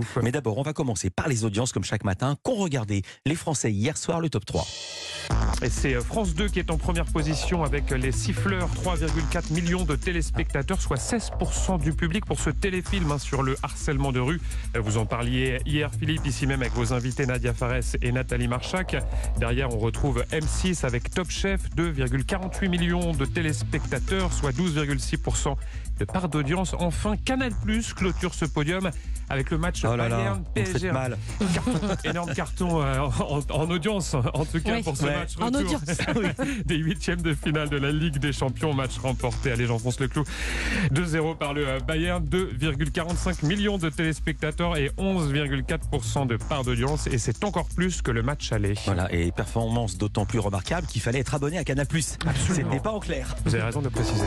partout. Mais d'abord, on va commencer par les audiences, comme chaque matin, qu'ont regardé les Français hier soir, le top 3. Et c'est euh, France 2 qui est en première position avec les siffleurs, 3,4 millions de téléspectateurs, soit 16% du public pour ce téléfilm hein, sur le harcèlement de rue. Euh, Vous en parliez hier, Philippe, ici même avec vos invités Nadia Fares et Nathalie Marchak. Derrière, on retrouve M6 avec Top Chef, 2,48 millions de téléspectateurs, soit 12,6% de part d'audience. Enfin, Canal Plus clôture ce podium avec le match Oh là là, Bayern PSG. mal. Carton- énorme carton euh, en, en audience, en tout cas Oui. pour ce Ouais. match. En retour audience. des huitièmes de finale de la Ligue des Champions, match remporté. Allez, j'enfonce le clou. 2-0 par le euh, Bayern, 2,45 millions de téléspectateurs et 11,4% de part d'audience. Et c'est encore plus que le match aller. Voilà, et performance d'autant plus remarquable qu'il fallait être abonné à Canal+. C'était pas en clair. Vous avez raison de le préciser.